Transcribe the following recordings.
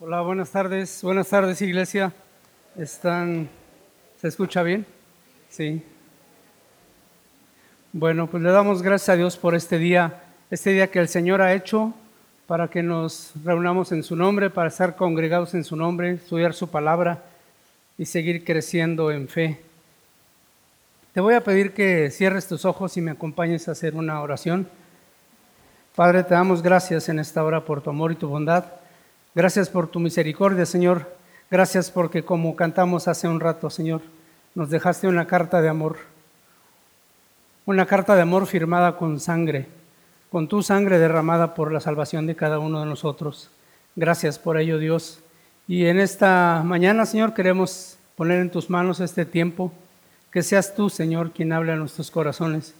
Hola, buenas tardes. Buenas tardes, iglesia. ¿Están... ¿Se escucha bien? Sí. Bueno, pues le damos gracias a Dios por este día, este día que el Señor ha hecho para que nos reunamos en su nombre, para estar congregados en su nombre, estudiar su palabra y seguir creciendo en fe. Te voy a pedir que cierres tus ojos y me acompañes a hacer una oración. Padre, te damos gracias en esta hora por tu amor y tu bondad. Gracias por tu misericordia, Señor. Gracias porque como cantamos hace un rato, Señor, nos dejaste una carta de amor. Una carta de amor firmada con sangre, con tu sangre derramada por la salvación de cada uno de nosotros. Gracias por ello, Dios. Y en esta mañana, Señor, queremos poner en tus manos este tiempo. Que seas tú, Señor, quien habla a nuestros corazones.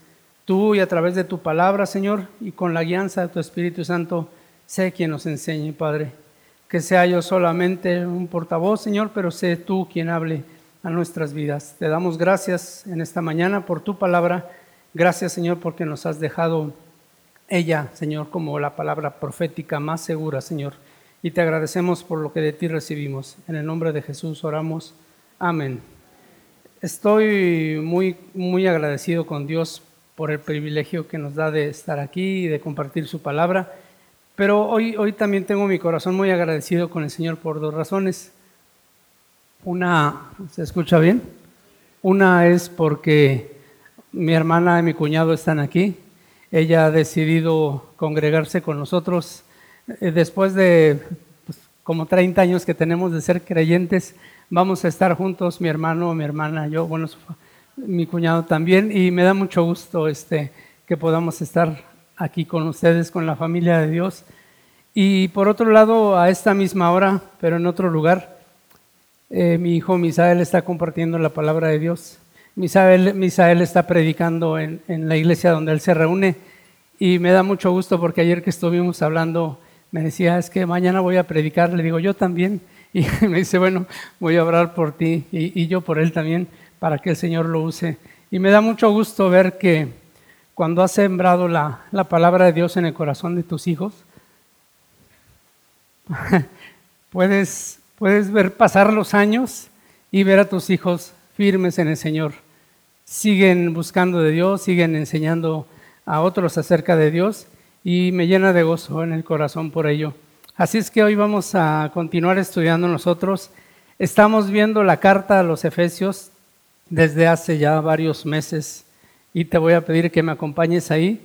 Tú y a través de tu palabra, Señor, y con la guianza de tu Espíritu Santo, sé quien nos enseñe, Padre. Que sea yo solamente un portavoz, Señor, pero sé tú quien hable a nuestras vidas. Te damos gracias en esta mañana por tu palabra. Gracias, Señor, porque nos has dejado ella, Señor, como la palabra profética más segura, Señor. Y te agradecemos por lo que de ti recibimos. En el nombre de Jesús oramos. Amén. Estoy muy, muy agradecido con Dios por el privilegio que nos da de estar aquí y de compartir su palabra. Pero hoy, hoy también tengo mi corazón muy agradecido con el Señor por dos razones. Una, ¿se escucha bien? Una es porque mi hermana y mi cuñado están aquí. Ella ha decidido congregarse con nosotros eh, después de pues, como 30 años que tenemos de ser creyentes. Vamos a estar juntos, mi hermano, mi hermana, yo, bueno, mi cuñado también, y me da mucho gusto este, que podamos estar aquí con ustedes, con la familia de Dios. Y por otro lado, a esta misma hora, pero en otro lugar, eh, mi hijo Misael está compartiendo la palabra de Dios. Misael, Misael está predicando en, en, la iglesia donde él se reúne y me da mucho gusto porque ayer que estuvimos hablando me decía, es que mañana voy a predicar, le digo, yo también. Y me dice, bueno, voy a orar por ti y, y yo por él también para que el Señor lo use. Y me da mucho gusto ver que cuando has sembrado la, la palabra de Dios en el corazón de tus hijos, puedes, puedes ver pasar los años y ver a tus hijos firmes en el Señor. Siguen buscando de Dios, siguen enseñando a otros acerca de Dios y me llena de gozo en el corazón por ello. Así es que hoy vamos a continuar estudiando nosotros. Estamos viendo la carta a los Efesios desde hace ya varios meses y te voy a pedir que me acompañes ahí.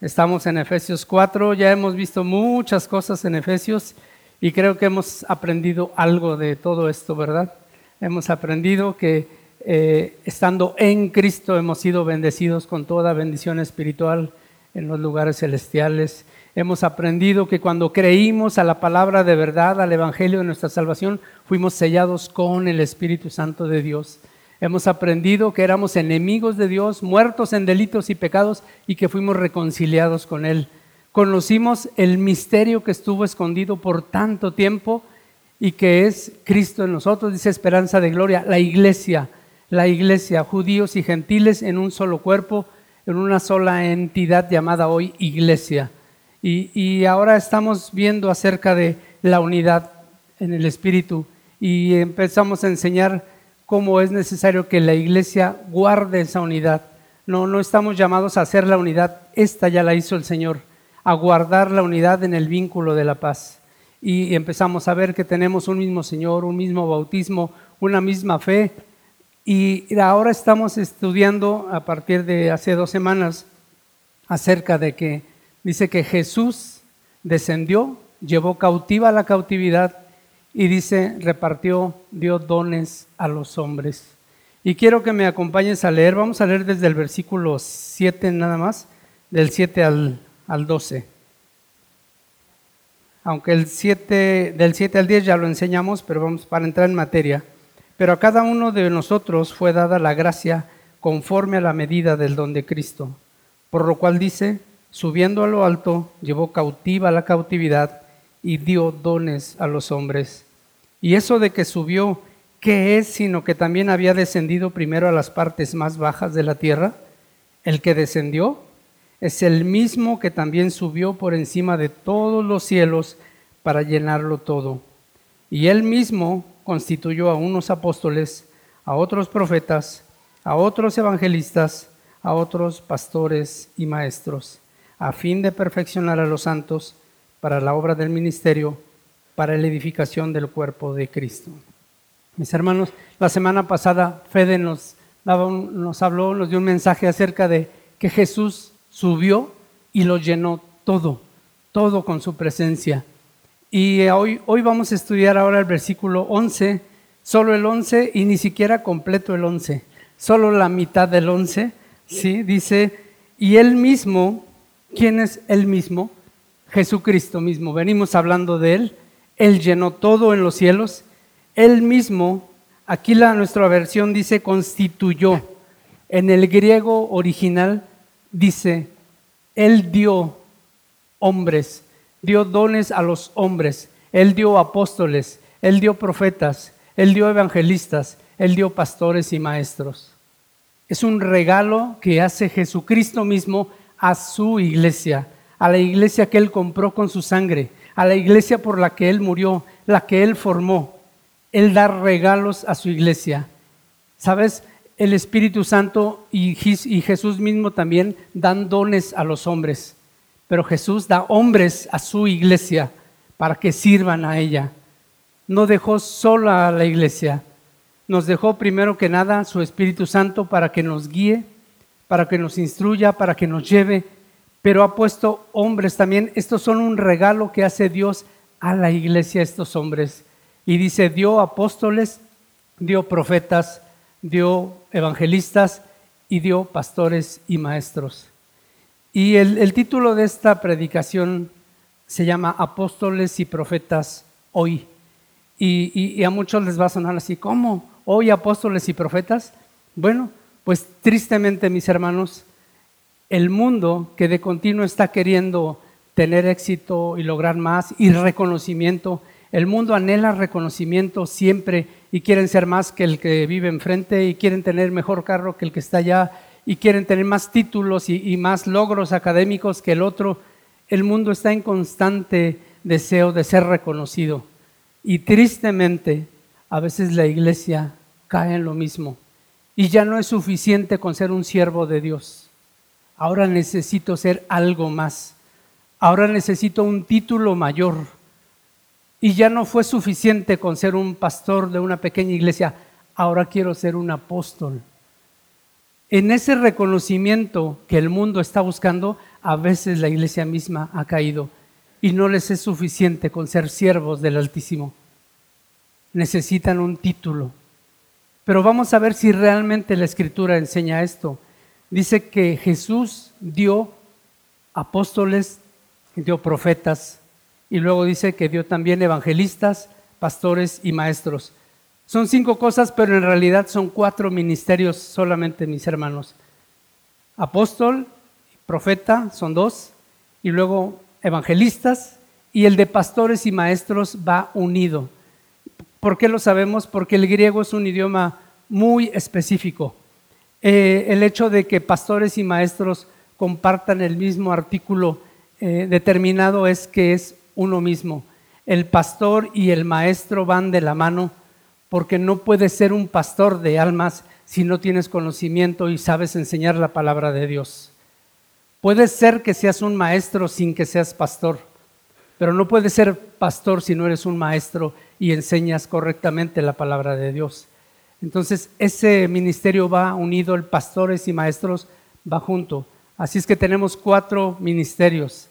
Estamos en Efesios 4, ya hemos visto muchas cosas en Efesios y creo que hemos aprendido algo de todo esto, ¿verdad? Hemos aprendido que eh, estando en Cristo hemos sido bendecidos con toda bendición espiritual en los lugares celestiales. Hemos aprendido que cuando creímos a la palabra de verdad, al Evangelio de nuestra salvación, fuimos sellados con el Espíritu Santo de Dios. Hemos aprendido que éramos enemigos de Dios, muertos en delitos y pecados y que fuimos reconciliados con Él. Conocimos el misterio que estuvo escondido por tanto tiempo y que es Cristo en nosotros, dice esperanza de gloria, la iglesia, la iglesia, judíos y gentiles en un solo cuerpo, en una sola entidad llamada hoy iglesia. Y, y ahora estamos viendo acerca de la unidad en el Espíritu y empezamos a enseñar cómo es necesario que la iglesia guarde esa unidad. No, no estamos llamados a hacer la unidad, esta ya la hizo el Señor, a guardar la unidad en el vínculo de la paz. Y empezamos a ver que tenemos un mismo Señor, un mismo bautismo, una misma fe. Y ahora estamos estudiando a partir de hace dos semanas acerca de que dice que Jesús descendió, llevó cautiva la cautividad y dice, repartió, dio dones a los hombres. Y quiero que me acompañes a leer, vamos a leer desde el versículo 7 nada más, del 7 al, al 12. Aunque el 7, del 7 al 10 ya lo enseñamos, pero vamos para entrar en materia. Pero a cada uno de nosotros fue dada la gracia conforme a la medida del don de Cristo. Por lo cual dice, subiendo a lo alto, llevó cautiva la cautividad y dio dones a los hombres. Y eso de que subió, ¿qué es sino que también había descendido primero a las partes más bajas de la tierra? El que descendió es el mismo que también subió por encima de todos los cielos para llenarlo todo. Y él mismo constituyó a unos apóstoles, a otros profetas, a otros evangelistas, a otros pastores y maestros, a fin de perfeccionar a los santos para la obra del ministerio, para la edificación del cuerpo de Cristo. Mis hermanos, la semana pasada Fede nos, nos habló, nos dio un mensaje acerca de que Jesús subió y lo llenó todo, todo con su presencia. Y hoy, hoy vamos a estudiar ahora el versículo 11, solo el 11 y ni siquiera completo el 11, solo la mitad del 11, ¿sí? Dice, y él mismo, ¿quién es él mismo? Jesucristo mismo, venimos hablando de él, él llenó todo en los cielos, él mismo, aquí la nuestra versión dice constituyó, en el griego original dice, él dio hombres, dio dones a los hombres, Él dio apóstoles, Él dio profetas, Él dio evangelistas, Él dio pastores y maestros. Es un regalo que hace Jesucristo mismo a su iglesia, a la iglesia que Él compró con su sangre, a la iglesia por la que Él murió, la que Él formó. Él da regalos a su iglesia. ¿Sabes? El Espíritu Santo y Jesús mismo también dan dones a los hombres pero Jesús da hombres a su iglesia para que sirvan a ella. No dejó sola a la iglesia, nos dejó primero que nada su Espíritu Santo para que nos guíe, para que nos instruya, para que nos lleve, pero ha puesto hombres también. Estos son un regalo que hace Dios a la iglesia, estos hombres. Y dice, dio apóstoles, dio profetas, dio evangelistas y dio pastores y maestros. Y el, título de esta predicación se llama Apóstoles y Profetas hoy. Y, a muchos les va a sonar así, ¿cómo? ¿Hoy apóstoles y profetas? Bueno, pues tristemente mis hermanos, el mundo que de continuo está queriendo tener éxito y lograr más y reconocimiento, el mundo anhela reconocimiento siempre y quieren ser más que el que vive enfrente y quieren tener mejor carro que el que está allá y quieren tener más títulos y, más logros académicos que el otro. El mundo está en constante deseo de ser reconocido. Y tristemente, a veces la iglesia cae en lo mismo. Y ya no es suficiente con ser un siervo de Dios. Ahora necesito ser algo más. Ahora necesito un título mayor. Y ya no fue suficiente con ser un pastor de una pequeña iglesia. Ahora quiero ser un apóstol en ese reconocimiento que el mundo está buscando, a veces la iglesia misma ha caído y no les es suficiente con ser siervos del Altísimo. Necesitan un título. Pero vamos a ver si realmente la escritura enseña esto. Dice que Jesús dio apóstoles, dio profetas y luego dice que dio también evangelistas, pastores y maestros. Son cinco cosas, pero en realidad son cuatro ministerios solamente, mis hermanos. Apóstol, profeta, son dos, y luego evangelistas, y el de pastores y maestros va unido. ¿Por qué lo sabemos? Porque el griego es un idioma muy específico. Eh, el hecho de que pastores y maestros compartan el mismo artículo eh, determinado es que es uno mismo. El pastor y el maestro van de la mano porque no puedes ser un pastor de almas si no tienes conocimiento y sabes enseñar la palabra de Dios. Puedes ser que seas un maestro sin que seas pastor, pero no puedes ser pastor si no eres un maestro y enseñas correctamente la palabra de Dios. Entonces, ese ministerio va unido, el pastores y maestros va junto. Así es que tenemos cuatro ministerios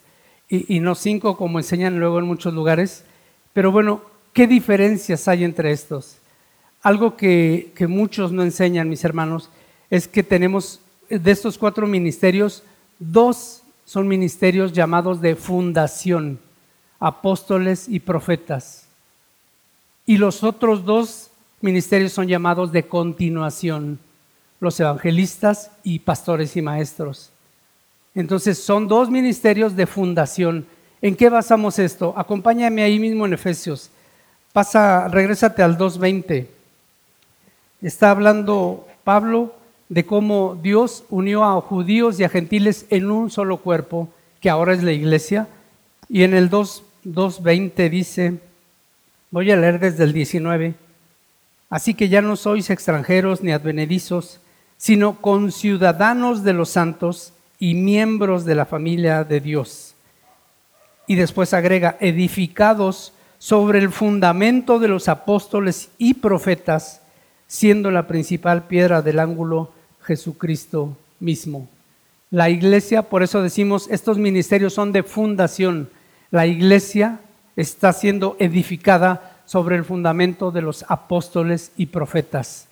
y, no cinco como enseñan luego en muchos lugares. Pero bueno, ¿qué diferencias hay entre estos? Algo que, muchos no enseñan, mis hermanos, es que tenemos de estos cuatro ministerios, dos son ministerios llamados de fundación, apóstoles y profetas. Y los otros dos ministerios son llamados de continuación, los evangelistas y pastores y maestros. Entonces son dos ministerios de fundación. ¿En qué basamos esto? Acompáñame ahí mismo en Efesios. Pasa, regrésate al 2.20 está hablando Pablo de cómo Dios unió a judíos y a gentiles en un solo cuerpo, que ahora es la iglesia. Y en el 2.20 dice, Voy a leer desde el 19. Así que ya no sois extranjeros ni advenedizos, sino conciudadanos de los santos y miembros de la familia de Dios. Y después agrega, edificados sobre el fundamento de los apóstoles y profetas, siendo la principal piedra del ángulo Jesucristo mismo. La iglesia, por eso decimos, estos ministerios son de fundación. La iglesia está siendo edificada sobre el fundamento de los apóstoles y profetas.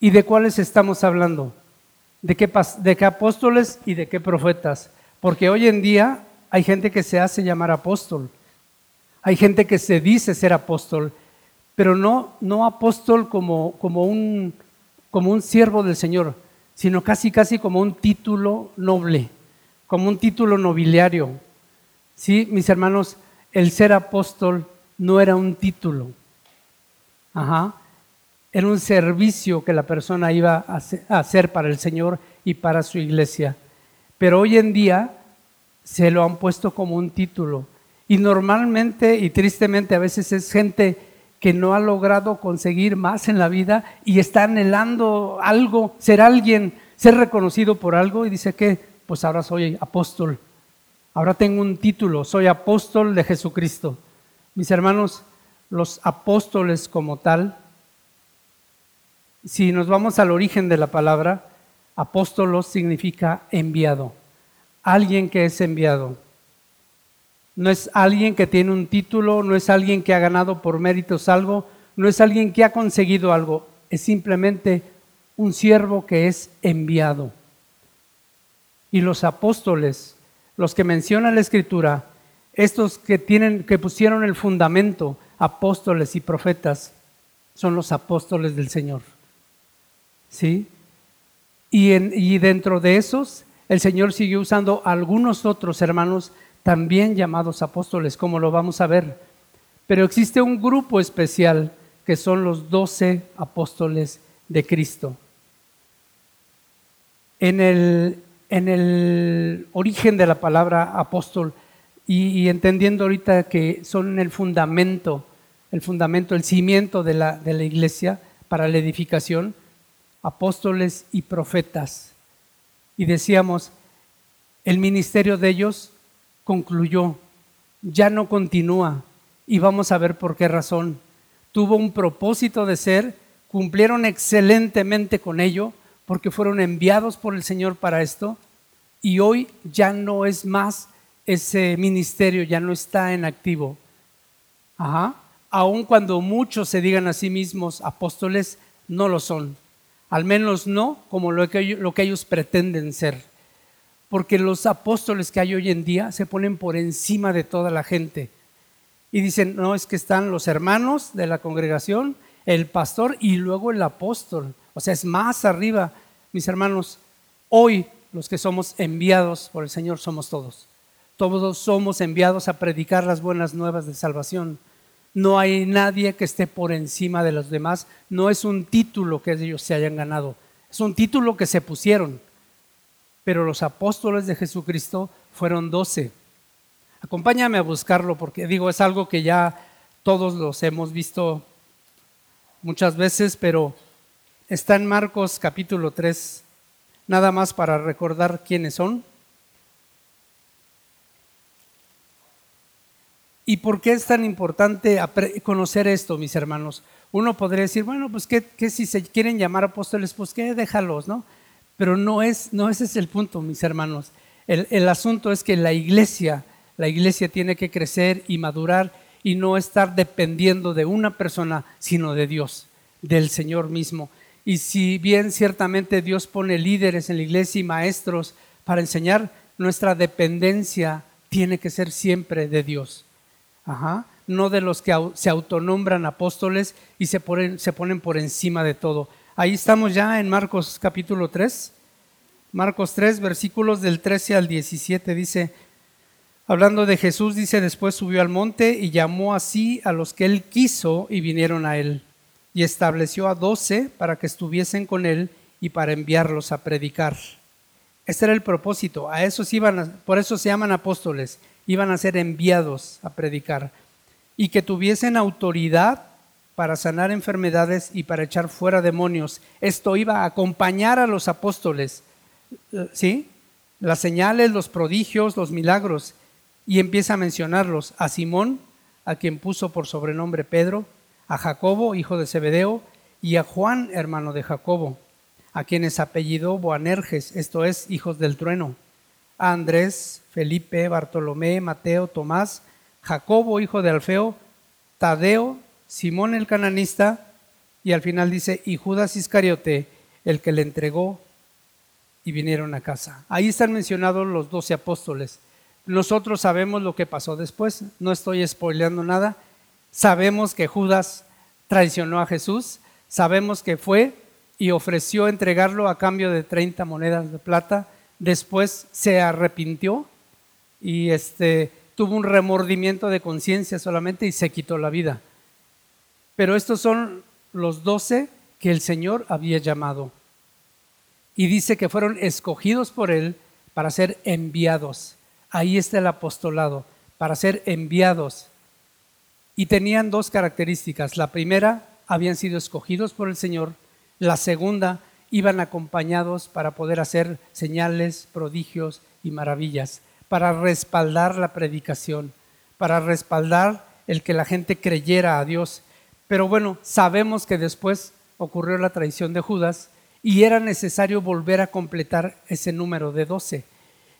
¿Y de cuáles estamos hablando? ¿De qué, ¿De qué apóstoles y de qué profetas? Porque hoy en día hay gente que se hace llamar apóstol. Hay gente que se dice ser apóstol, pero no, no apóstol como, como, un, como un siervo del Señor, sino casi casi como un título noble, como un título nobiliario. Sí, mis hermanos, el ser apóstol no era un título. Era un servicio que la persona iba a hacer para el Señor y para su iglesia. Pero hoy en día se lo han puesto como un título. Y normalmente y tristemente a veces es gente que no ha logrado conseguir más en la vida y está anhelando algo, ser alguien, ser reconocido por algo y dice que, pues ahora soy apóstol, ahora tengo un título, soy apóstol de Jesucristo. Mis hermanos, los apóstoles como tal, si nos vamos al origen de la palabra, apóstolos significa enviado, alguien que es enviado. No es alguien que tiene un título, no es alguien que ha ganado por méritos algo, no es alguien que ha conseguido algo, es simplemente un siervo que es enviado. Y los apóstoles, los que menciona la escritura, estos que tienen que pusieron el fundamento, apóstoles y profetas, son los apóstoles del Señor. ¿Sí? Y, dentro de esos, el Señor siguió usando algunos otros hermanos también llamados apóstoles, como lo vamos a ver. Pero existe un grupo especial que son los doce apóstoles de Cristo. En el origen de la palabra apóstol y, entendiendo ahorita que son el fundamento, el fundamento, el cimiento de la, de la iglesia para la edificación, apóstoles y profetas. Y decíamos, el ministerio de ellos concluyó, ya no continúa y vamos a ver por qué razón. Tuvo un propósito de ser, cumplieron excelentemente con ello porque fueron enviados por el Señor para esto y hoy ya no es más ese ministerio, ya no está en activo. Ajá. Aun cuando muchos se digan a sí mismos apóstoles, no lo son. Al menos no como lo que, lo que ellos pretenden ser porque los apóstoles que hay hoy en día se ponen por encima de toda la gente. Y dicen, no, es que están los hermanos de la congregación, el pastor y luego el apóstol. O sea, es más arriba, mis hermanos. Hoy los que somos enviados por el Señor somos todos. Todos somos enviados a predicar las buenas nuevas de salvación. No hay nadie que esté por encima de los demás. No es un título que ellos se hayan ganado. Es un título que se pusieron pero los apóstoles de Jesucristo fueron doce. Acompáñame a buscarlo porque digo, es algo que ya todos los hemos visto muchas veces, pero está en Marcos capítulo 3, nada más para recordar quiénes son. ¿Y por qué es tan importante conocer esto, mis hermanos? Uno podría decir, bueno, pues que, si se quieren llamar apóstoles, pues que déjalos, ¿no? Pero no es, no ese es el punto, mis hermanos. El asunto es que la iglesia, la iglesia tiene que crecer y madurar y no estar dependiendo de una persona, sino de Dios, del Señor mismo. Y si bien ciertamente Dios pone líderes en la iglesia y maestros para enseñar, nuestra dependencia tiene que ser siempre de Dios. Ajá. No de los que se autonombran apóstoles y se ponen, se ponen por encima de todo. Ahí estamos ya en Marcos capítulo 3. Marcos 3, versículos del 13 al 17 dice, hablando de Jesús, dice, después subió al monte y llamó así a los que él quiso y vinieron a él. Y estableció a doce para que estuviesen con él y para enviarlos a predicar. Este era el propósito. A esos iban, por eso se llaman apóstoles. Iban a ser enviados a predicar. y que tuviesen autoridad para sanar enfermedades y para echar fuera demonios. Esto iba a acompañar a los apóstoles, ¿sí? Las señales, los prodigios, los milagros. Y empieza a mencionarlos a Simón, a quien puso por sobrenombre Pedro, a Jacobo, hijo de Zebedeo, y a Juan, hermano de Jacobo, a quienes apellidó Boanerges, esto es, hijos del trueno, Andrés, Felipe, Bartolomé, Mateo, Tomás, Jacobo, hijo de Alfeo, Tadeo, Simón el cananista, y al final dice, y Judas Iscariote, el que le entregó, y vinieron a casa. Ahí están mencionados los doce apóstoles. Nosotros sabemos lo que pasó después, no estoy spoileando nada. Sabemos que Judas traicionó a Jesús, sabemos que fue y ofreció entregarlo a cambio de 30 monedas de plata. Después se arrepintió y este, tuvo un remordimiento de conciencia solamente y se quitó la vida. Pero estos son los doce que el Señor había llamado. Y dice que fueron escogidos por Él para ser enviados. Ahí está el apostolado, para ser enviados. Y tenían dos características. La primera, habían sido escogidos por el Señor. La segunda, iban acompañados para poder hacer señales, prodigios y maravillas, para respaldar la predicación, para respaldar el que la gente creyera a Dios. Pero bueno, sabemos que después ocurrió la traición de Judas y era necesario volver a completar ese número de doce.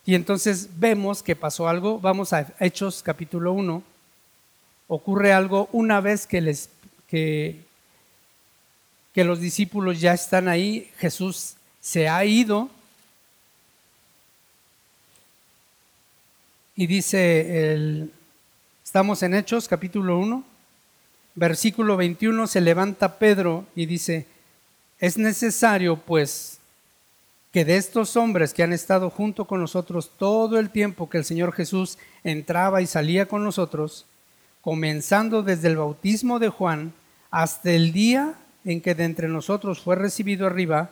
Y entonces vemos que pasó algo, vamos a Hechos capítulo 1, ocurre algo una vez que, les, que, que los discípulos ya están ahí, Jesús se ha ido. Y dice, el, estamos en Hechos capítulo 1, versículo 21, se levanta Pedro y dice, es necesario pues que de estos hombres que han estado junto con nosotros todo el tiempo que el Señor Jesús entraba y salía con nosotros, comenzando desde el bautismo de Juan hasta el día en que de entre nosotros fue recibido arriba,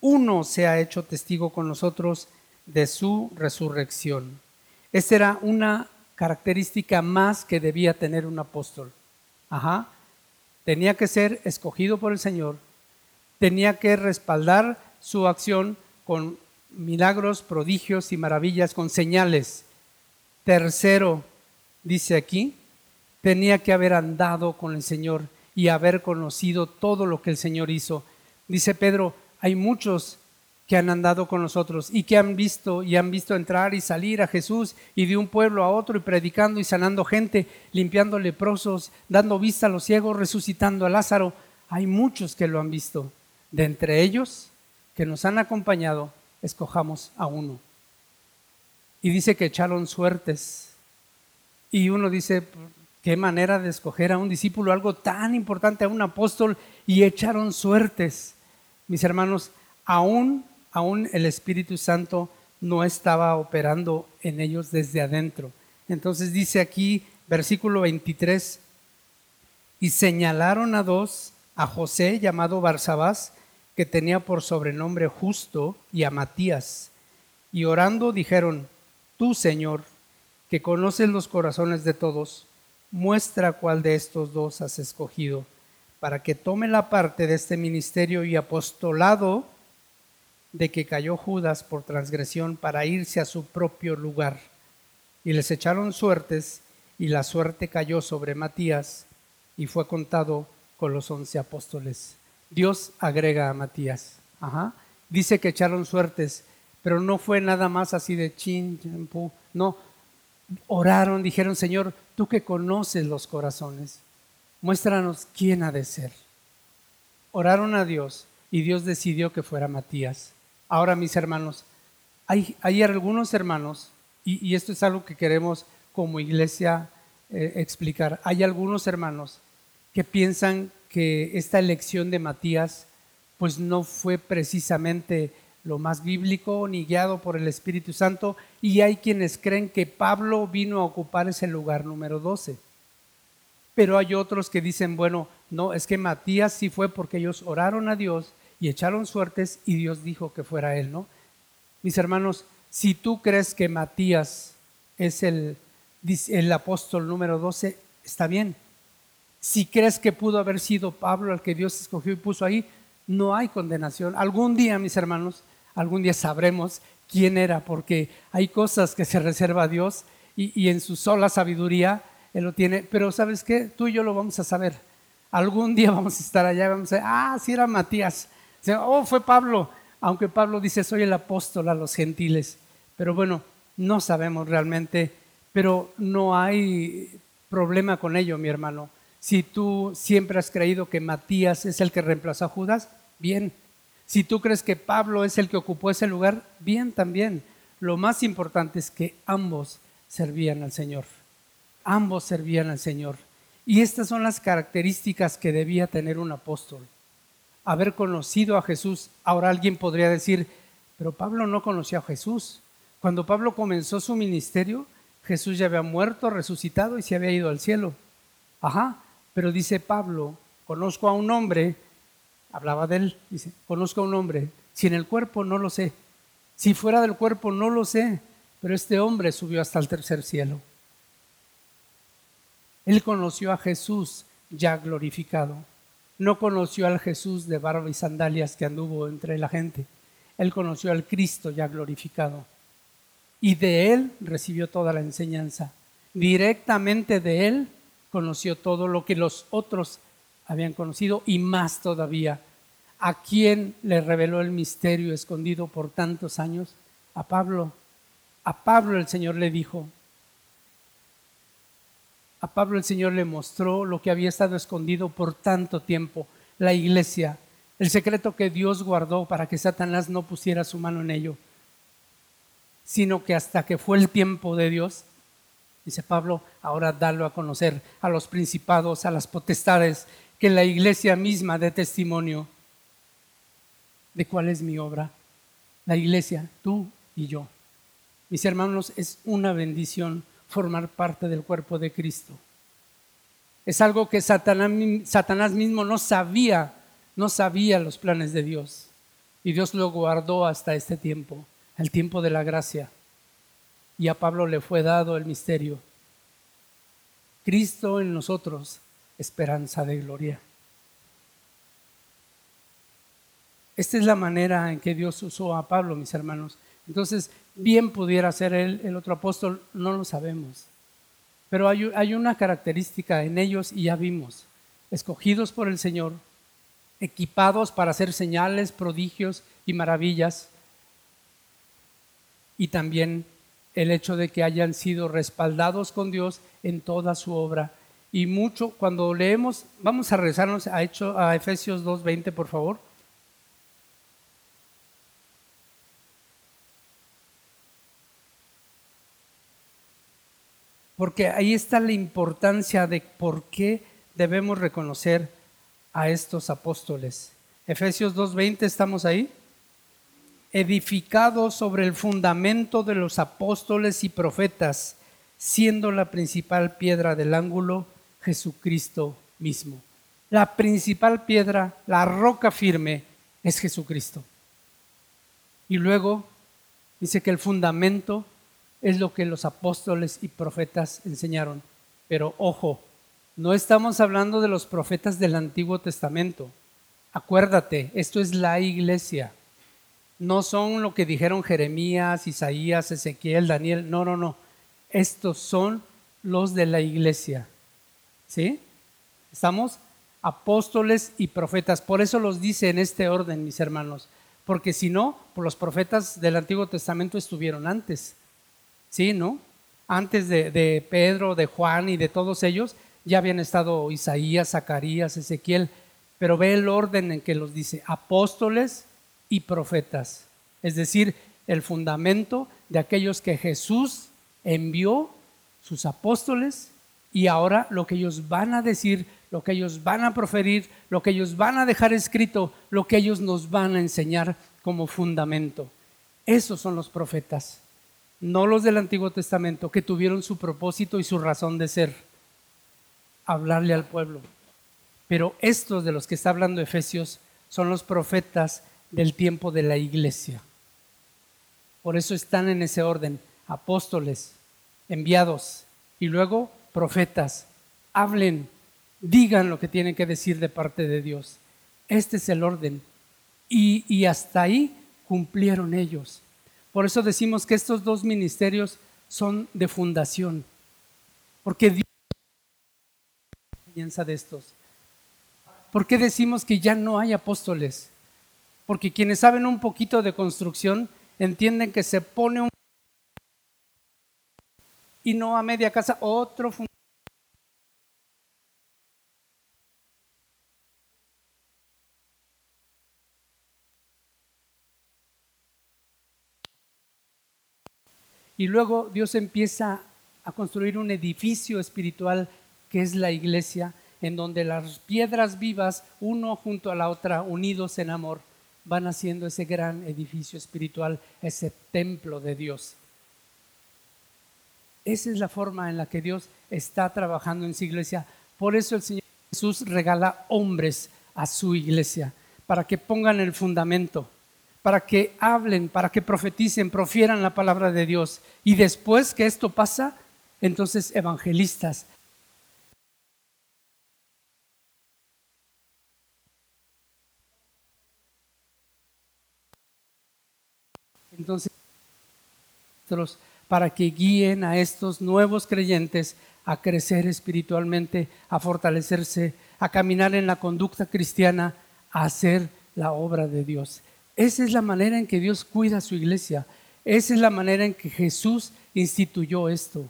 uno se ha hecho testigo con nosotros de su resurrección. Esta era una característica más que debía tener un apóstol. Ajá. Tenía que ser escogido por el Señor, tenía que respaldar su acción con milagros, prodigios y maravillas, con señales. Tercero, dice aquí, tenía que haber andado con el Señor y haber conocido todo lo que el Señor hizo. Dice Pedro, hay muchos que han andado con nosotros y que han visto y han visto entrar y salir a Jesús y de un pueblo a otro y predicando y sanando gente, limpiando leprosos, dando vista a los ciegos, resucitando a Lázaro. Hay muchos que lo han visto. De entre ellos que nos han acompañado, escojamos a uno. Y dice que echaron suertes. Y uno dice, qué manera de escoger a un discípulo, algo tan importante, a un apóstol, y echaron suertes. Mis hermanos, aún, aún el Espíritu Santo no estaba operando en ellos desde adentro. Entonces dice aquí, versículo 23, y señalaron a dos, a José llamado Barsabás, que tenía por sobrenombre Justo, y a Matías. Y orando dijeron, Tú, Señor, que conoces los corazones de todos, muestra cuál de estos dos has escogido, para que tome la parte de este ministerio y apostolado de que cayó Judas por transgresión para irse a su propio lugar. Y les echaron suertes, y la suerte cayó sobre Matías, y fue contado con los once apóstoles. Dios agrega a Matías. Ajá. Dice que echaron suertes, pero no fue nada más así de chin, champú. No, oraron, dijeron, Señor, tú que conoces los corazones, muéstranos quién ha de ser. Oraron a Dios y Dios decidió que fuera Matías. Ahora, mis hermanos, hay, hay algunos hermanos, y, esto es algo que queremos como iglesia eh, explicar, hay algunos hermanos que piensan que esta elección de Matías pues no fue precisamente lo más bíblico ni guiado por el Espíritu Santo y hay quienes creen que Pablo vino a ocupar ese lugar número 12. Pero hay otros que dicen, bueno, no, es que Matías sí fue porque ellos oraron a Dios y echaron suertes y Dios dijo que fuera él, ¿no? Mis hermanos, si tú crees que Matías es el, el apóstol número 12, está bien. Si crees que pudo haber sido Pablo el que Dios escogió y puso ahí, no hay condenación. Algún día, mis hermanos, algún día sabremos quién era, porque hay cosas que se reserva a Dios y, en su sola sabiduría Él lo tiene. Pero ¿sabes qué? Tú y yo lo vamos a saber. Algún día vamos a estar allá y vamos a decir, ah, sí era Matías. Oh, fue Pablo. Aunque Pablo dice, soy el apóstol a los gentiles. Pero bueno, no sabemos realmente, pero no hay problema con ello, mi hermano. Si tú siempre has creído que Matías es el que reemplazó a Judas, bien. Si tú crees que Pablo es el que ocupó ese lugar, bien también. Lo más importante es que ambos servían al Señor. Ambos servían al Señor. Y estas son las características que debía tener un apóstol. Haber conocido a Jesús. Ahora alguien podría decir, pero Pablo no conoció a Jesús. Cuando Pablo comenzó su ministerio, Jesús ya había muerto, resucitado y se había ido al cielo. Ajá, pero dice Pablo, conozco a un hombre, hablaba de él, dice, conozco a un hombre, si en el cuerpo no lo sé, si fuera del cuerpo no lo sé, pero este hombre subió hasta el tercer cielo. Él conoció a Jesús ya glorificado. No conoció al Jesús de barba y sandalias que anduvo entre la gente. Él conoció al Cristo ya glorificado. Y de Él recibió toda la enseñanza. Directamente de Él conoció todo lo que los otros habían conocido y más todavía. ¿A quién le reveló el misterio escondido por tantos años? A Pablo. A Pablo el Señor le dijo, a Pablo el Señor le mostró lo que había estado escondido por tanto tiempo, la iglesia, el secreto que Dios guardó para que Satanás no pusiera su mano en ello, sino que hasta que fue el tiempo de Dios, dice Pablo, ahora dalo a conocer a los principados, a las potestades, que la iglesia misma dé testimonio de cuál es mi obra. La iglesia, tú y yo. Mis hermanos, es una bendición formar parte del cuerpo de Cristo. Es algo que Satanás, mismo no sabía, no sabía los planes de Dios. Y Dios lo guardó hasta este tiempo, el tiempo de la gracia. Y a Pablo le fue dado el misterio. Cristo en nosotros, esperanza de gloria. Esta es la manera en que Dios usó a Pablo, mis hermanos. Entonces, bien pudiera ser él el otro apóstol, no lo sabemos. Pero hay, hay, una característica en ellos y ya vimos, escogidos por el Señor, equipados para hacer señales, prodigios y maravillas, y también el hecho de que hayan sido respaldados con Dios en toda su obra. Y mucho, cuando leemos, vamos a rezarnos a, hecho, a Efesios 2.20, por favor. porque ahí está la importancia de por qué debemos reconocer a estos apóstoles. Efesios 2.20, ¿estamos ahí? Edificados sobre el fundamento de los apóstoles y profetas, siendo la principal piedra del ángulo Jesucristo mismo. La principal piedra, la roca firme, es Jesucristo. Y luego dice que el fundamento es lo que los apóstoles y profetas enseñaron. Pero ojo, no estamos hablando de los profetas del Antiguo Testamento. Acuérdate, esto es la iglesia. No son lo que dijeron Jeremías, Isaías, Ezequiel, Daniel. No, no, no. Estos son los de la iglesia. ¿Sí? Estamos apóstoles y profetas. Por eso los dice en este orden, mis hermanos. Porque si no, pues los profetas del Antiguo Testamento estuvieron antes. ¿sí? ¿No? Antes de, Pedro, de Juan y de todos ellos, ya habían estado Isaías, Zacarías, Ezequiel, pero ve el orden en que los dice, apóstoles y profetas, es decir, el fundamento de aquellos que Jesús envió, sus apóstoles, y ahora lo que ellos van a decir, lo que ellos van a proferir, lo que ellos van a dejar escrito, lo que ellos nos van a enseñar como fundamento. Esos son los profetas no los del Antiguo Testamento, que tuvieron su propósito y su razón de ser, hablarle al pueblo. Pero estos de los que está hablando Efesios son los profetas del tiempo de la iglesia. Por eso están en ese orden, apóstoles, enviados y luego profetas. hablen, digan lo que tienen que decir de parte de Dios. Este es el orden. Y, y hasta ahí cumplieron ellos. Por eso decimos que estos dos ministerios son de fundación, porque Dios piensa de estos. ¿Por qué decimos que ya no hay apóstoles? Porque quienes saben un poquito de construcción entienden que se pone un y no a media casa otro Y luego Dios empieza a construir un edificio espiritual que es la iglesia, en donde las piedras vivas, uno junto a la otra, unidos en amor, van haciendo ese gran edificio espiritual, ese templo de Dios. Esa es la forma en la que Dios está trabajando en su iglesia. Por eso el Señor Jesús regala hombres a su iglesia, para que pongan el fundamento para que hablen, para que profeticen, profieran la palabra de Dios. Y después que esto pasa, entonces evangelistas. Entonces, para que guíen a estos nuevos creyentes a crecer espiritualmente, a fortalecerse, a caminar en la conducta cristiana, a hacer la obra de Dios. Esa es la manera en que Dios cuida a su iglesia. Esa es la manera en que Jesús instituyó esto.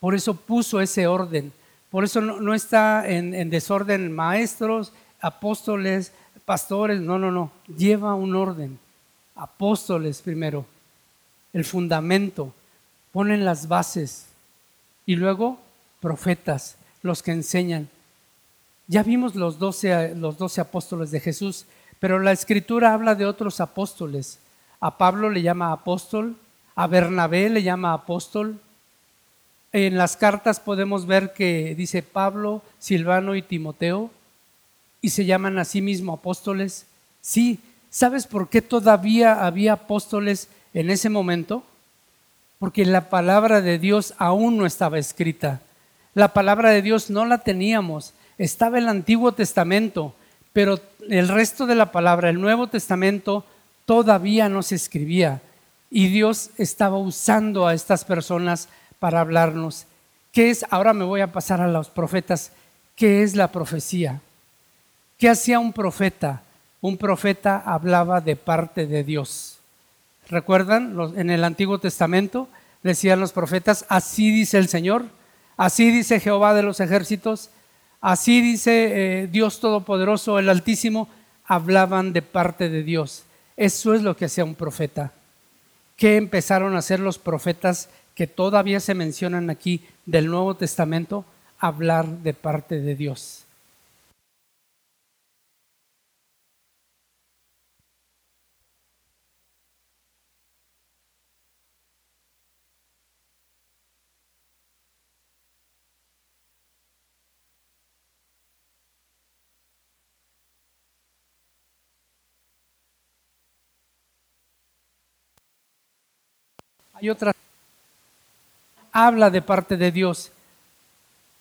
Por eso puso ese orden. Por eso no, está en, en, desorden maestros, apóstoles, pastores. No, no, no. Lleva un orden. Apóstoles primero. El fundamento. Ponen las bases. Y luego profetas, los que enseñan. Ya vimos los doce, los doce apóstoles de Jesús. Pero la escritura habla de otros apóstoles. A Pablo le llama apóstol, a Bernabé le llama apóstol. En las cartas podemos ver que dice Pablo, Silvano y Timoteo, y se llaman a sí mismo apóstoles. Sí, ¿sabes por qué todavía había apóstoles en ese momento? Porque la palabra de Dios aún no estaba escrita. La palabra de Dios no la teníamos. Estaba el Antiguo Testamento, pero el resto de la palabra, el Nuevo Testamento, todavía no se escribía. Y Dios estaba usando a estas personas para hablarnos. ¿Qué es? Ahora me voy a pasar a los profetas. ¿Qué es la profecía? ¿Qué hacía un profeta? Un profeta hablaba de parte de Dios. ¿Recuerdan? En el Antiguo Testamento decían los profetas, así dice el Señor, así dice Jehová de los ejércitos, Así dice eh, Dios Todopoderoso, el Altísimo, hablaban de parte de Dios. Eso es lo que hacía un profeta. ¿Qué empezaron a hacer los profetas que todavía se mencionan aquí del Nuevo Testamento? Hablar de parte de Dios. Y otra habla de parte de Dios.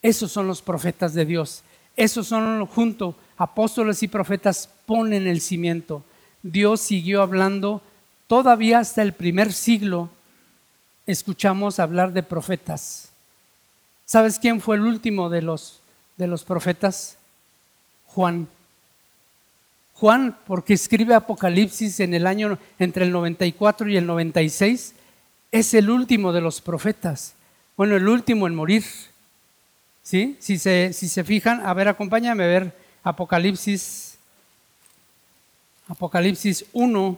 Esos son los profetas de Dios. Esos son junto, apóstoles y profetas ponen el cimiento. Dios siguió hablando todavía hasta el primer siglo. Escuchamos hablar de profetas. ¿Sabes quién fue el último de los, de los profetas? Juan. Juan, porque escribe Apocalipsis en el año entre el 94 y el 96, es el último de los profetas. Bueno, el último en morir. ¿Sí? Si se, si se fijan, a ver, acompáñame a ver Apocalipsis, Apocalipsis 1.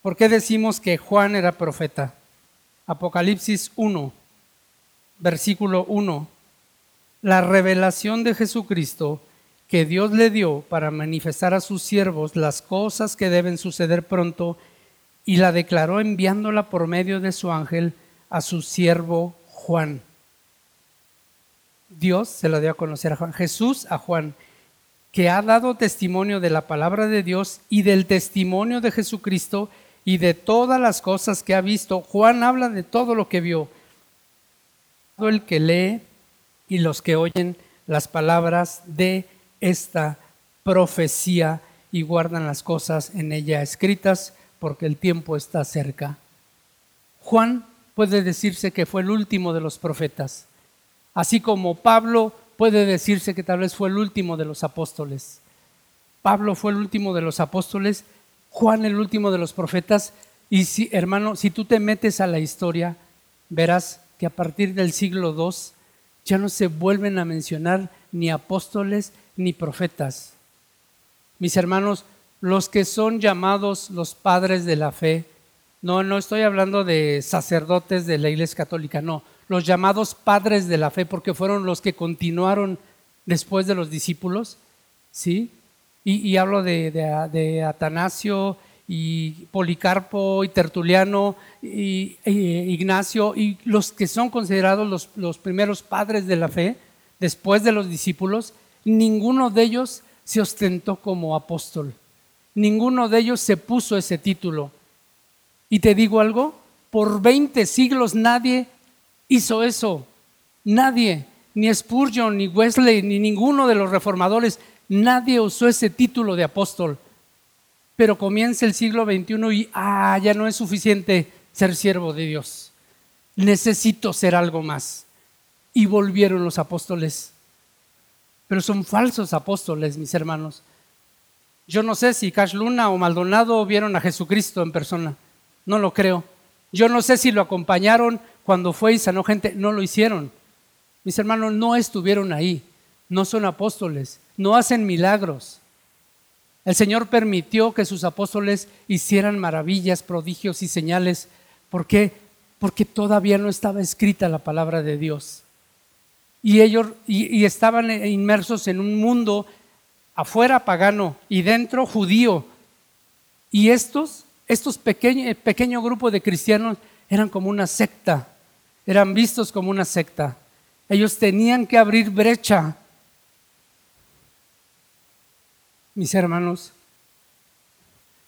¿Por qué decimos que Juan era profeta? Apocalipsis 1, versículo 1. La revelación de Jesucristo que Dios le dio para manifestar a sus siervos las cosas que deben suceder pronto y la declaró enviándola por medio de su ángel a su siervo Juan. Dios se la dio a conocer a Juan, Jesús a Juan, que ha dado testimonio de la palabra de Dios y del testimonio de Jesucristo y de todas las cosas que ha visto. Juan habla de todo lo que vio. Todo el que lee y los que oyen las palabras de esta profecía y guardan las cosas en ella escritas, porque el tiempo está cerca. Juan puede decirse que fue el último de los profetas, así como Pablo puede decirse que tal vez fue el último de los apóstoles. Pablo fue el último de los apóstoles, Juan el último de los profetas, y si, hermano, si tú te metes a la historia, verás que a partir del siglo II ya no se vuelven a mencionar ni apóstoles ni profetas. Mis hermanos, los que son llamados los padres de la fe, no, no estoy hablando de sacerdotes de la Iglesia Católica, no, los llamados padres de la fe, porque fueron los que continuaron después de los discípulos, ¿sí? Y, hablo de, Atanasio y Policarpo y Tertuliano y, Ignacio y los que son considerados los primeros padres de la fe después de los discípulos, ninguno de ellos se ostentó como apóstol. Ninguno de ellos se puso ese título. Y te digo algo, por 20 siglos nadie hizo eso. Nadie, ni Spurgeon, ni Wesley, ni ninguno de los reformadores, nadie usó ese título de apóstol. Pero comienza el siglo XXI y, ah, ya no es suficiente ser siervo de Dios. Necesito ser algo más. Y volvieron los apóstoles. Pero son falsos apóstoles, mis hermanos. Yo no sé si Cash Luna o Maldonado vieron a Jesucristo en persona. No lo creo. Yo no sé si lo acompañaron cuando fue y sanó gente. No lo hicieron. Mis hermanos no estuvieron ahí. No son apóstoles. No hacen milagros. El Señor permitió que sus apóstoles hicieran maravillas, prodigios y señales. ¿Por qué? Porque todavía no estaba escrita la palabra de Dios. Y ellos y, estaban inmersos en un mundo afuera pagano y dentro judío. Y estos, estos pequeños pequeño grupo de cristianos eran como una secta, eran vistos como una secta. Ellos tenían que abrir brecha mis hermanos,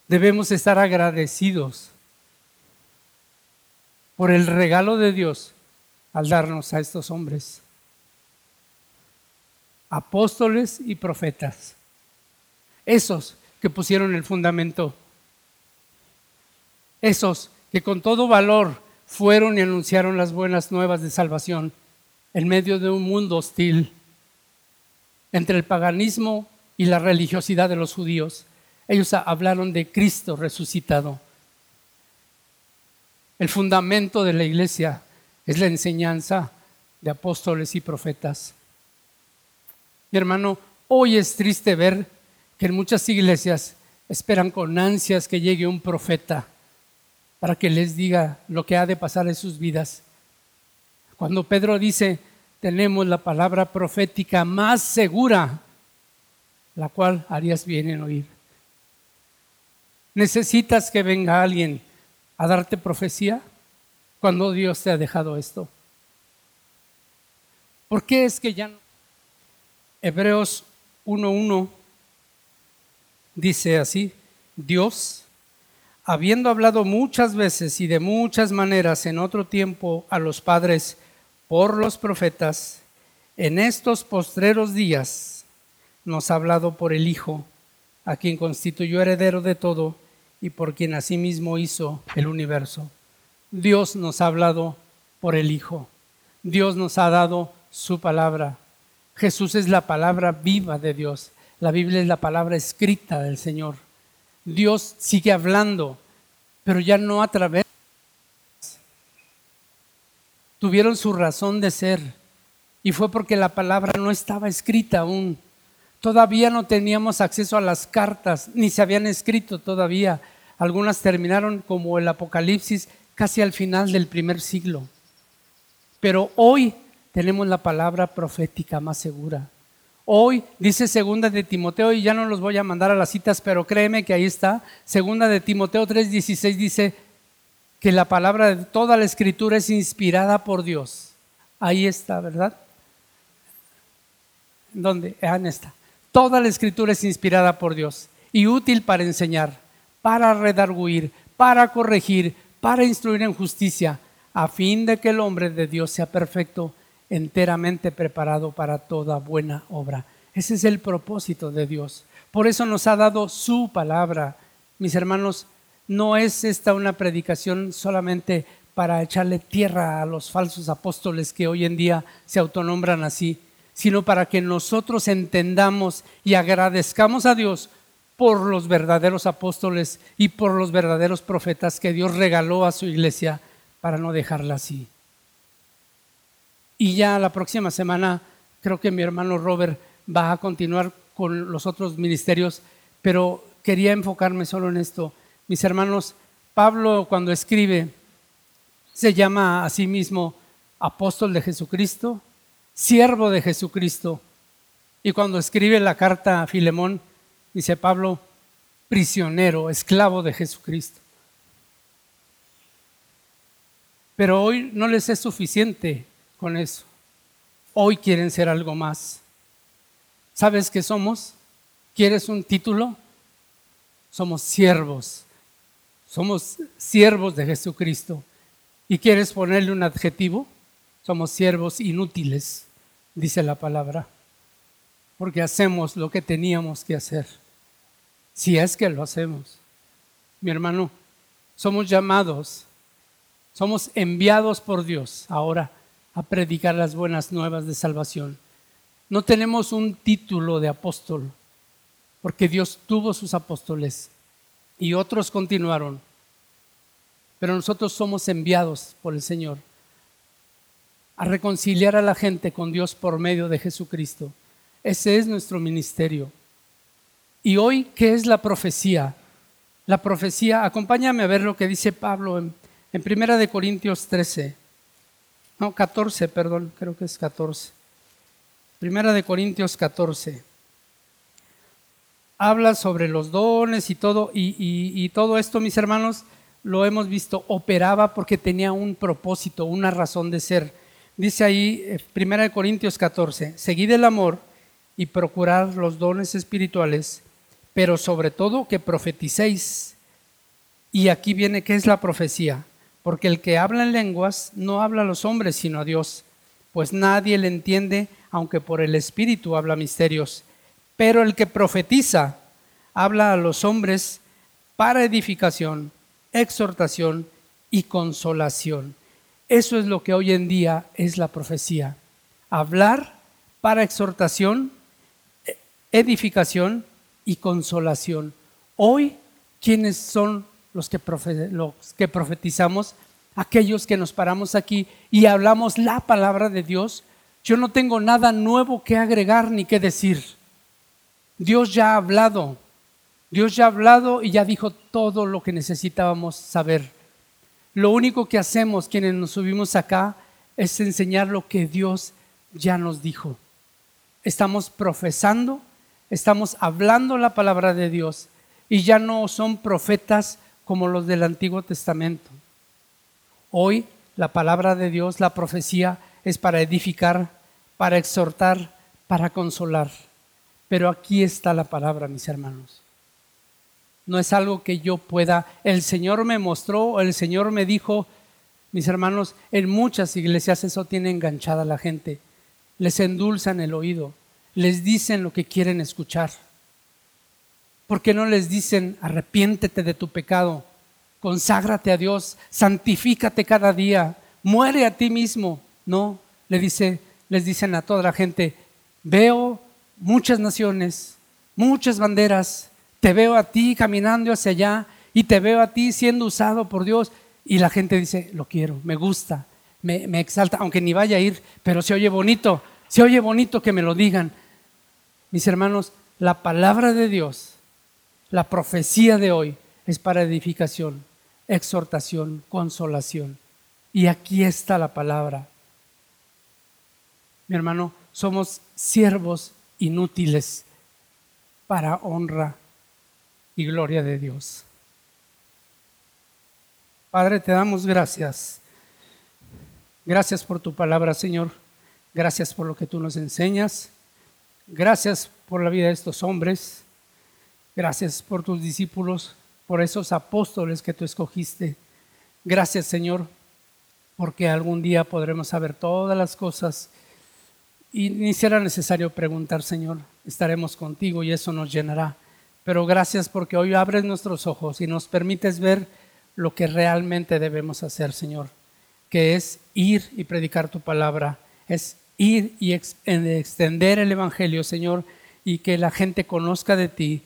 debemos estar agradecidos por el regalo de Dios al darnos a estos hombres, apóstoles y profetas, esos que pusieron el fundamento, esos que con todo valor fueron y anunciaron las buenas nuevas de salvación en medio de un mundo hostil entre el paganismo y la religiosidad de los judíos. Ellos hablaron de Cristo resucitado. El fundamento de la iglesia es la enseñanza de apóstoles y profetas. Mi hermano, hoy es triste ver que en muchas iglesias esperan con ansias que llegue un profeta para que les diga lo que ha de pasar en sus vidas. Cuando Pedro dice, tenemos la palabra profética más segura la cual harías bien en oír. ¿Necesitas que venga alguien a darte profecía cuando Dios te ha dejado esto? ¿Por qué es que ya no? Hebreos 1.1 dice así, Dios, habiendo hablado muchas veces y de muchas maneras en otro tiempo a los padres por los profetas, en estos postreros días nos ha hablado por el Hijo, a quien constituyó heredero de todo y por quien asimismo hizo el universo. Dios nos ha hablado por el Hijo. Dios nos ha dado su palabra. Jesús es la palabra viva de Dios. La Biblia es la palabra escrita del Señor. Dios sigue hablando, pero ya no a través. Tuvieron su razón de ser y fue porque la palabra no estaba escrita aún. Todavía no teníamos acceso a las cartas, ni se habían escrito todavía. Algunas terminaron como el Apocalipsis casi al final del primer siglo. Pero hoy tenemos la palabra profética más segura. Hoy dice segunda de Timoteo, y ya no los voy a mandar a las citas, pero créeme que ahí está. Segunda de Timoteo 3:16 dice que la palabra de toda la escritura es inspirada por Dios. Ahí está, ¿verdad? ¿Dónde? Ah, en esta. Toda la escritura es inspirada por Dios y útil para enseñar, para redarguir, para corregir, para instruir en justicia, a fin de que el hombre de Dios sea perfecto, enteramente preparado para toda buena obra. Ese es el propósito de Dios. Por eso nos ha dado su palabra. Mis hermanos, no es esta una predicación solamente para echarle tierra a los falsos apóstoles que hoy en día se autonombran así, sino para que nosotros entendamos y agradezcamos a Dios por los verdaderos apóstoles y por los verdaderos profetas que Dios regaló a su iglesia para no dejarla así. Y ya la próxima semana creo que mi hermano Robert va a continuar con los otros ministerios, pero quería enfocarme solo en esto. Mis hermanos, Pablo cuando escribe se llama a sí mismo apóstol de Jesucristo, siervo de Jesucristo. Y cuando escribe la carta a Filemón, dice Pablo, prisionero, esclavo de Jesucristo. Pero hoy no les es suficiente con eso. Hoy quieren ser algo más. ¿Sabes qué somos? ¿Quieres un título? Somos siervos. Somos siervos de Jesucristo. ¿Y quieres ponerle un adjetivo? Somos siervos inútiles, dice la palabra, porque hacemos lo que teníamos que hacer, si es que lo hacemos. Mi hermano, somos llamados, somos enviados por Dios ahora a predicar las buenas nuevas de salvación. No tenemos un título de apóstol, porque Dios tuvo sus apóstoles y otros continuaron. Pero nosotros somos enviados por el Señor a reconciliar a la gente con Dios por medio de Jesucristo. Ese es nuestro ministerio. Y hoy, ¿qué es la profecía? La profecía, acompáñame a ver lo que dice Pablo en, en Primera de Corintios 13. No, 14, perdón, creo que es 14. Primera de Corintios 14. Habla sobre los dones y todo, y, todo esto, mis hermanos, lo hemos visto, operaba porque tenía un propósito, una razón de ser. Dice ahí, eh, Primera de Corintios 14, seguid el amor y procurar los dones espirituales, pero sobre todo que profeticéis. Y aquí viene, ¿qué es la profecía? Porque el que habla en lenguas no habla a los hombres, sino a Dios, pues nadie le entiende, aunque por el Espíritu habla misterios. Pero el que profetiza habla a los hombres para edificación, exhortación y consolación. Eso es lo que hoy en día es la profecía. Hablar para exhortación, edificación y consolación. Hoy, ¿quiénes son los que, los que profetizamos, aquellos que nos paramos aquí y hablamos la palabra de Dios, yo no tengo nada nuevo que agregar ni que decir. Dios ya ha hablado, Dios ya ha hablado y ya dijo todo lo que necesitábamos saber. Lo único que hacemos quienes nos subimos acá es enseñar lo que Dios ya nos dijo. Estamos profesando, estamos hablando la palabra de Dios y ya no son profetas como los del Antiguo Testamento. Hoy la palabra de Dios, la profecía, es para edificar, para exhortar, para consolar. Pero aquí está la palabra, mis hermanos. No es algo que yo pueda. El Señor me mostró, el Señor me dijo, mis hermanos, en muchas iglesias eso tiene enganchada a la gente. Les endulzan el oído, les dicen lo que quieren escuchar. ¿Por qué no les dicen, arrepiéntete de tu pecado, conságrate a Dios, santifícate cada día, muere a ti mismo? No, le dice, les dicen a toda la gente, veo muchas naciones, muchas banderas, te veo a ti caminando hacia allá y te veo a ti siendo usado por Dios. Y la gente dice, lo quiero, me gusta, me, me exalta, aunque ni vaya a ir, pero se oye bonito, se oye bonito que me lo digan. Mis hermanos, la palabra de Dios la profecía de hoy es para edificación, exhortación, consolación. Y aquí está la palabra. Mi hermano, somos siervos inútiles para honra y gloria de Dios. Padre, te damos gracias. Gracias por tu palabra, Señor. Gracias por lo que tú nos enseñas. Gracias por la vida de estos hombres. Gracias por tus discípulos, por esos apóstoles que tú escogiste. Gracias, Señor, porque algún día podremos saber todas las cosas y ni será necesario preguntar, Señor, estaremos contigo y eso nos llenará. Pero gracias porque hoy abres nuestros ojos y nos permites ver lo que realmente debemos hacer, Señor, que es ir y predicar tu palabra, es ir y extender el Evangelio, Señor, y que la gente conozca de ti,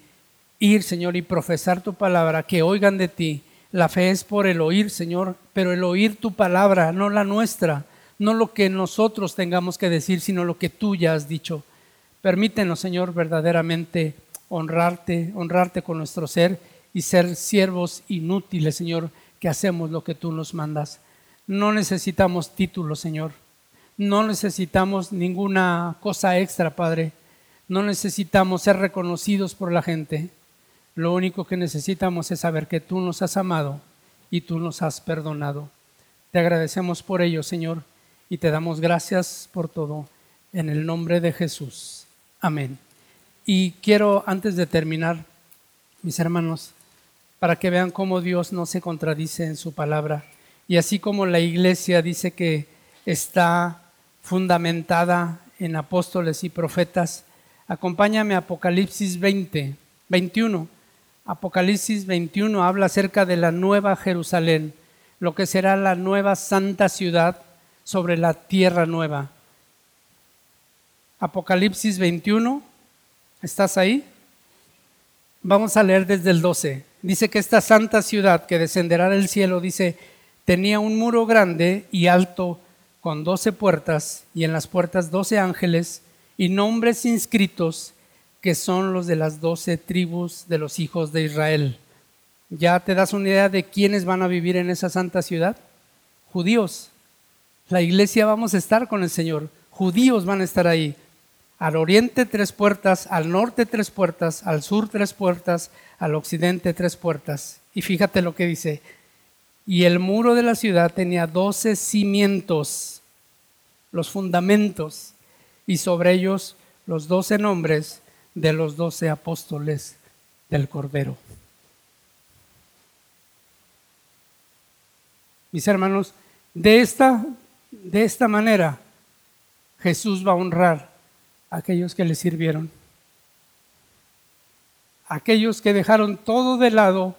ir, Señor, y profesar tu palabra, que oigan de ti. La fe es por el oír, Señor, pero el oír tu palabra, no la nuestra, no lo que nosotros tengamos que decir, sino lo que tú ya has dicho. Permítenos, Señor, verdaderamente honrarte, honrarte con nuestro ser y ser siervos inútiles, Señor, que hacemos lo que tú nos mandas. No necesitamos títulos, Señor. No necesitamos ninguna cosa extra, Padre. No necesitamos ser reconocidos por la gente. Lo único que necesitamos es saber que tú nos has amado y tú nos has perdonado. Te agradecemos por ello, Señor, y te damos gracias por todo. En el nombre de Jesús. Amén. Y quiero, antes de terminar, mis hermanos, para que vean cómo Dios no se contradice en su palabra. Y así como la iglesia dice que está fundamentada en apóstoles y profetas, acompáñame a Apocalipsis 20, 21. Apocalipsis 21 habla acerca de la nueva Jerusalén, lo que será la nueva santa ciudad sobre la tierra nueva. Apocalipsis 21, ¿estás ahí? Vamos a leer desde el 12. Dice que esta santa ciudad que descenderá del cielo, dice, tenía un muro grande y alto con doce puertas y en las puertas doce ángeles y nombres inscritos que son los de las doce tribus de los hijos de Israel. ¿Ya te das una idea de quiénes van a vivir en esa santa ciudad? Judíos. La iglesia vamos a estar con el Señor. Judíos van a estar ahí al oriente tres puertas, al norte tres puertas, al sur tres puertas, al occidente tres puertas. Y fíjate lo que dice. Y el muro de la ciudad tenía doce cimientos, los fundamentos, y sobre ellos los doce nombres de los doce apóstoles del Cordero. Mis hermanos, de esta, de esta manera Jesús va a honrar aquellos que le sirvieron. Aquellos que dejaron todo de lado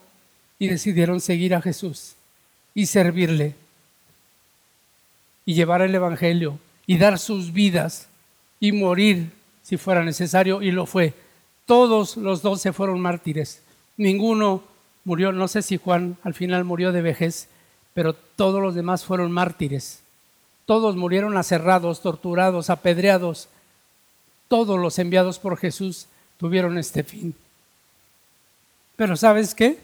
y decidieron seguir a Jesús y servirle y llevar el Evangelio y dar sus vidas y morir si fuera necesario y lo fue. Todos los doce fueron mártires. Ninguno murió, no sé si Juan al final murió de vejez, pero todos los demás fueron mártires. Todos murieron aserrados, torturados, apedreados, todos los enviados por Jesús tuvieron este fin. Pero ¿sabes qué?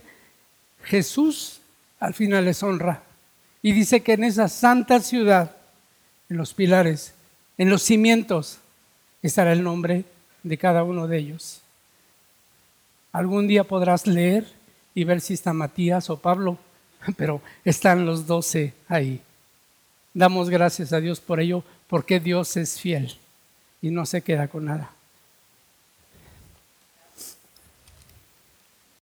Jesús al final les honra y dice que en esa santa ciudad, en los pilares, en los cimientos, estará el nombre de cada uno de ellos. Algún día podrás leer y ver si está Matías o Pablo, pero están los doce ahí. Damos gracias a Dios por ello, porque Dios es fiel y no se queda con nada.